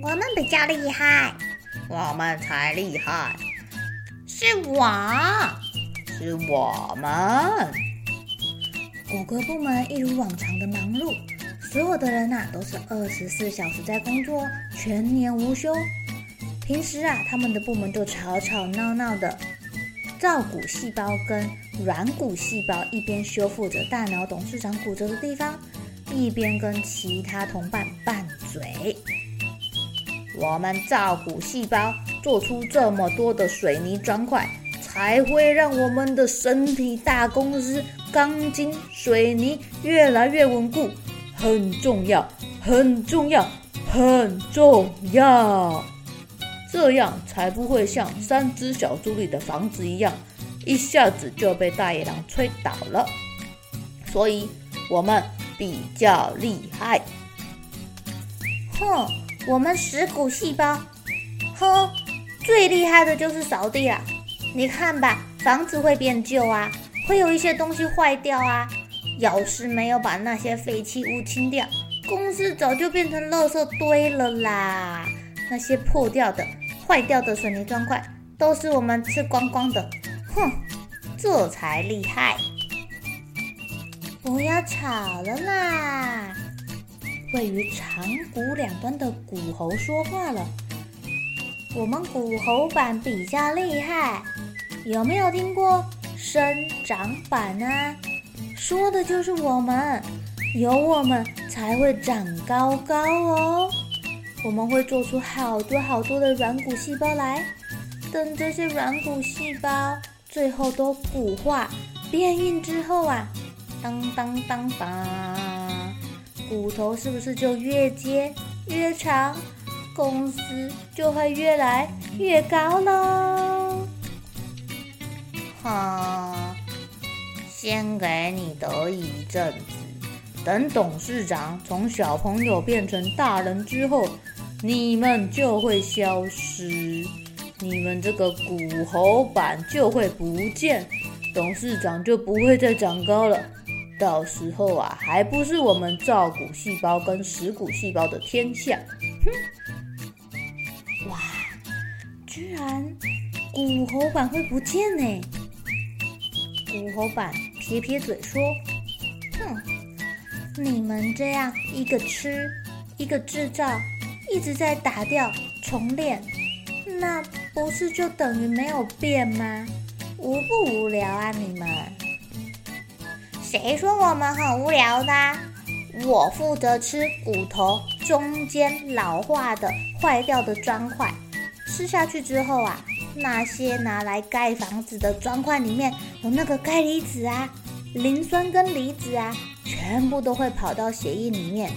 我们比较厉害，我们才厉害，是我，是我们。谷歌部门一如往常的忙碌，所有的人呐、啊、都是二十四小时在工作，全年无休。平时啊，他们的部门就吵吵闹闹的，造骨细胞跟软骨细胞一边修复着大脑董事长骨折的地方，一边跟其他同伴拌嘴。我们造骨细胞做出这么多的水泥砖块，才会让我们的身体大公司钢筋水泥越来越稳固。很重要，很重要，很重要。这样才不会像三只小猪里的房子一样，一下子就被大野狼吹倒了。所以，我们比较厉害。哼。我们蚀骨细胞，哼，最厉害的就是扫地了。你看吧，房子会变旧啊，会有一些东西坏掉啊。要是没有把那些废弃物清掉，公司早就变成垃圾堆了啦。那些破掉的、坏掉的水泥砖块，都是我们吃光光的。哼，这才厉害！不要吵了啦。位于长骨两端的骨头说话了：“我们骨头板比较厉害，有没有听过生长板啊？说的就是我们，有我们才会长高高哦。我们会做出好多好多的软骨细胞来，等这些软骨细胞最后都骨化变硬之后啊，当当当当。”骨头是不是就越接越长，公司就会越来越高喽？哈，先给你得一阵子，等董事长从小朋友变成大人之后，你们就会消失，你们这个骨头板就会不见，董事长就不会再长高了。到时候啊，还不是我们造骨细胞跟食骨细胞的天下？哼！哇，居然骨喉板会不见呢？骨喉板撇撇嘴说：“哼，你们这样一个吃，一个制造，一直在打掉重练，那不是就等于没有变吗？无不无聊啊，你们？”谁说我们很无聊的？我负责吃骨头中间老化的坏掉的砖块，吃下去之后啊，那些拿来盖房子的砖块里面有那个钙离子啊、磷酸根离子啊，全部都会跑到血液里面。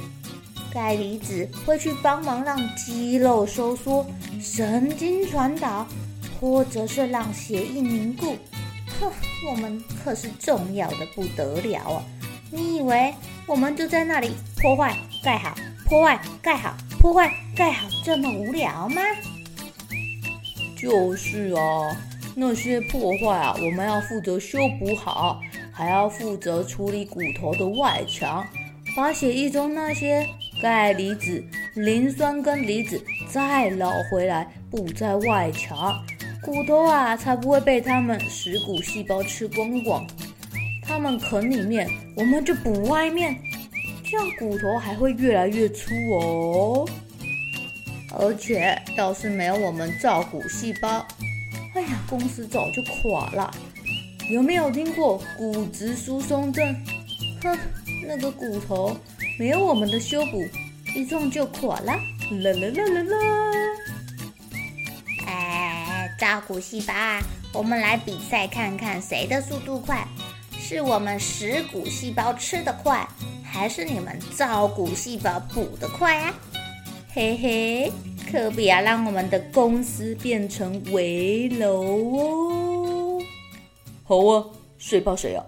钙离子会去帮忙让肌肉收缩、神经传导，或者是让血液凝固。哼，我们可是重要的不得了啊！你以为我们就在那里破坏盖好、破坏盖好、破坏盖好这么无聊吗？就是啊，那些破坏啊，我们要负责修补好，还要负责处理骨头的外墙，把血液中那些钙离子、磷酸根离子再捞回来，补在外墙。骨头啊，才不会被他们食骨细胞吃光光。他们啃里面，我们就补外面，这样骨头还会越来越粗哦。而且要是没有我们造骨细胞，哎呀，公司早就垮了。有没有听过骨质疏松症？哼，那个骨头没有我们的修补，一撞就垮了。啦啦啦啦啦！造骨细胞啊，我们来比赛看看谁的速度快，是我们食骨细胞吃得快，还是你们造骨细胞补得快啊？嘿嘿，可不要让我们的公司变成危楼哦！好啊，谁怕谁啊？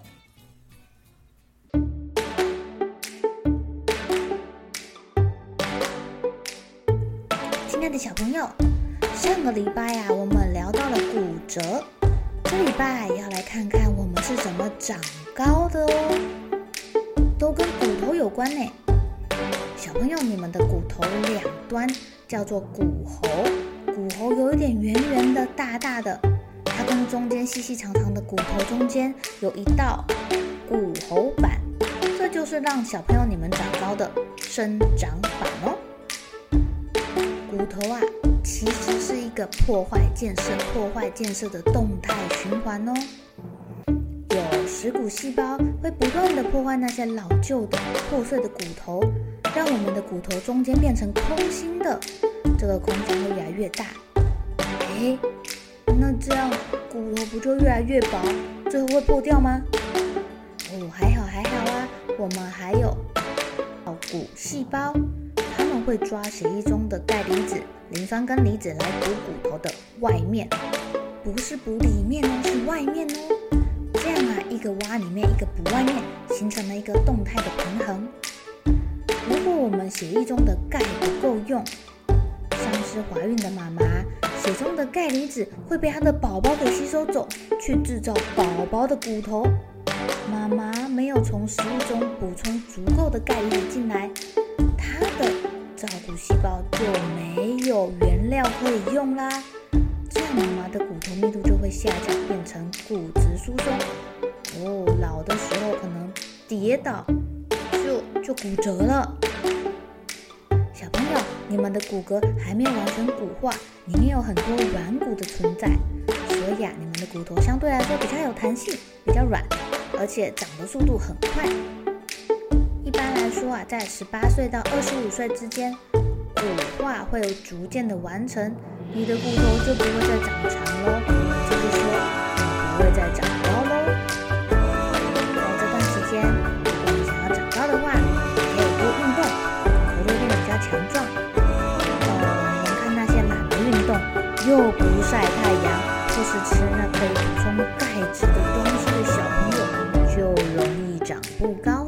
亲爱的小朋友，上个礼拜呀、我们聊到了骨折，这礼拜要来看看我们是怎么长高的哦，都跟骨头有关呢。小朋友，你们的骨头两端叫做骨骺，骨骺有一点圆圆的、大大的，它跟中间细细长长的骨头中间有一道骨骺板，这就是让小朋友你们长高的生长板哦。骨头啊，其实是一个破坏建设、破坏建设的动态循环哦。有食骨细胞会不断地破坏那些老旧的、破碎的骨头，让我们的骨头中间变成空心的，这个空间会越来越大。诶，那这样骨头不就越来越薄，最后会破掉吗？哦，还好还好啊，我们还有骨细胞。他们会抓血液中的钙离子、磷酸根离子来补骨头的外面，不是补里面哦，是外面哦。这样啊，一个挖里面，一个补外面，形成了一个动态的平衡。如果我们血液中的钙不够用，像是怀孕的妈妈，血中的钙离子会被她的宝宝给吸收走，去制造宝宝的骨头。妈妈没有从食物中补充足够的钙离子进来，她的造骨细胞就没有原料可以用啦，这样妈妈的骨头密度就会下降，变成骨质疏松。哦，老的时候可能跌倒就就骨折了。小朋友，你们的骨骼还没有完全骨化，里面有很多软骨的存在，所以啊，你们的骨头相对来说比较有弹性，比较软，而且长的速度很快。说啊，在十八岁到二十五岁之间，骨化会有逐渐的完成，你的骨头就不会再长长喽，就是说你不会再长高喽。在这段时间，如果你想要长高的话，可以多运动，骨头变得比较强壮。呃，你们看那些懒得运动又不晒太阳，就是吃那可以补充钙质的东西的小朋友，就容易长不高